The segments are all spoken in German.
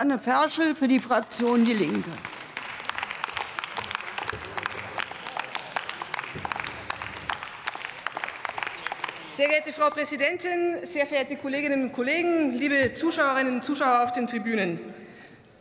Anne Ferschel für die Fraktion Die Linke. Sehr geehrte Frau Präsidentin, sehr verehrte Kolleginnen und Kollegen, liebe Zuschauerinnen und Zuschauer auf den Tribünen!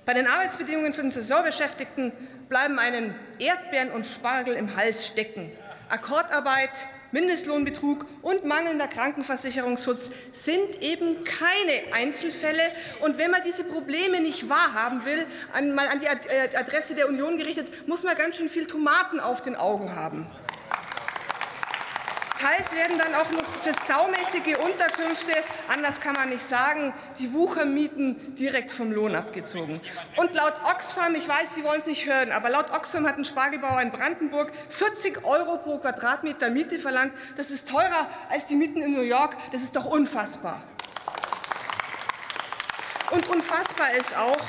Bei den Arbeitsbedingungen von Saisonbeschäftigten bleiben einem Erdbeeren und Spargel im Hals stecken. Akkordarbeit, Mindestlohnbetrug und mangelnder Krankenversicherungsschutz sind eben keine Einzelfälle. Und wenn man diese Probleme nicht wahrhaben will, einmal an die äh, Adresse der Union gerichtet, muss man ganz schön viel Tomaten auf den Augen haben. Teils werden dann auch noch für saumäßige Unterkünfte, anders kann man nicht sagen, die Wuchermieten direkt vom Lohn abgezogen. Und laut Oxfam, ich weiß, Sie wollen es nicht hören, aber laut Oxfam hat ein Spargelbauer in Brandenburg 40 Euro pro Quadratmeter Miete verlangt. Das ist teurer als die Mieten in New York. Das ist doch unfassbar. Und unfassbar ist auch,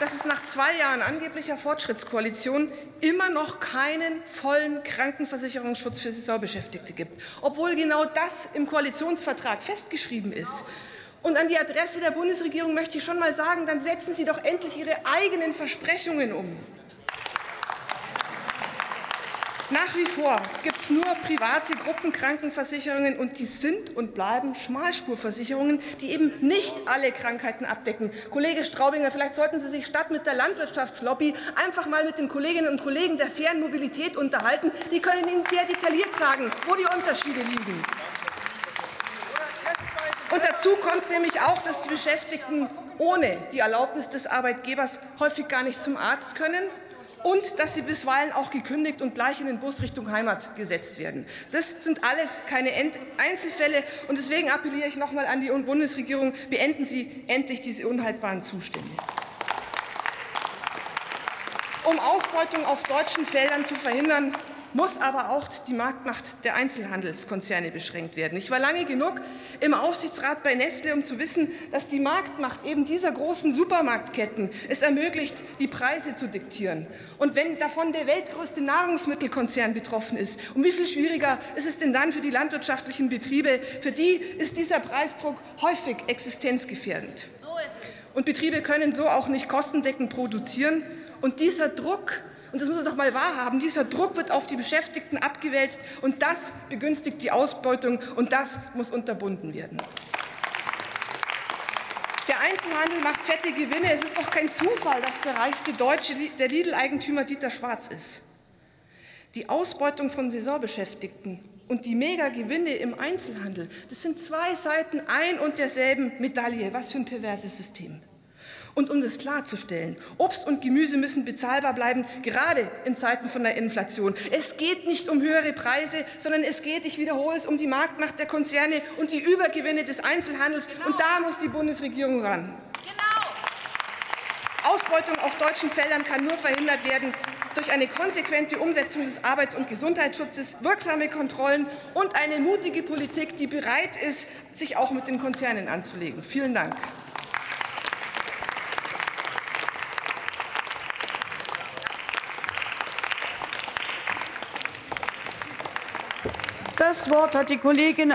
dass es nach zwei Jahren angeblicher Fortschrittskoalition immer noch keinen vollen Krankenversicherungsschutz für Saisonbeschäftigte gibt, obwohl genau das im Koalitionsvertrag festgeschrieben ist. Und an die Adresse der Bundesregierung möchte ich schon mal sagen, dann setzen Sie doch endlich Ihre eigenen Versprechungen um. Nach wie vor gibt es nur private Gruppenkrankenversicherungen, und die sind und bleiben Schmalspurversicherungen, die eben nicht alle Krankheiten abdecken. Kollege Straubinger, vielleicht sollten Sie sich statt mit der Landwirtschaftslobby einfach mal mit den Kolleginnen und Kollegen der fairen Mobilität unterhalten. Die können Ihnen sehr detailliert sagen, wo die Unterschiede liegen. Und dazu kommt nämlich auch, dass die Beschäftigten ohne die Erlaubnis des Arbeitgebers häufig gar nicht zum Arzt können und dass sie bisweilen auch gekündigt und gleich in den Bus Richtung Heimat gesetzt werden. Das sind alles keine Einzelfälle. Und deswegen appelliere ich noch einmal an die Bundesregierung, beenden Sie endlich diese unhaltbaren Zustände. Um Ausbeutung auf deutschen Feldern zu verhindern, muss aber auch die Marktmacht der Einzelhandelskonzerne beschränkt werden. Ich war lange genug im Aufsichtsrat bei Nestle, um zu wissen, dass die Marktmacht eben dieser großen Supermarktketten es ermöglicht, die Preise zu diktieren. Und wenn davon der weltgrößte Nahrungsmittelkonzern betroffen ist, um wie viel schwieriger ist es denn dann für die landwirtschaftlichen Betriebe? Für die ist dieser Preisdruck häufig existenzgefährdend. Und Betriebe können so auch nicht kostendeckend produzieren. Und dieser Druck und das muss man doch mal wahrhaben. Dieser Druck wird auf die Beschäftigten abgewälzt, und das begünstigt die Ausbeutung, und das muss unterbunden werden. Der Einzelhandel macht fette Gewinne. Es ist doch kein Zufall, dass der reichste Deutsche der Lidl-Eigentümer Dieter Schwarz ist. Die Ausbeutung von Saisonbeschäftigten und die Megagewinne im Einzelhandel, das sind zwei Seiten ein und derselben Medaille. Was für ein perverses System. Und um das klarzustellen, Obst und Gemüse müssen bezahlbar bleiben, gerade in Zeiten von der Inflation. Es geht nicht um höhere Preise, sondern es geht, ich wiederhole es, um die Marktmacht der Konzerne und die Übergewinne des Einzelhandels. Genau. Und da muss die Bundesregierung ran. Genau. Ausbeutung auf deutschen Feldern kann nur verhindert werden durch eine konsequente Umsetzung des Arbeits- und Gesundheitsschutzes, wirksame Kontrollen und eine mutige Politik, die bereit ist, sich auch mit den Konzernen anzulegen. Vielen Dank. Das Wort hat die Kollegin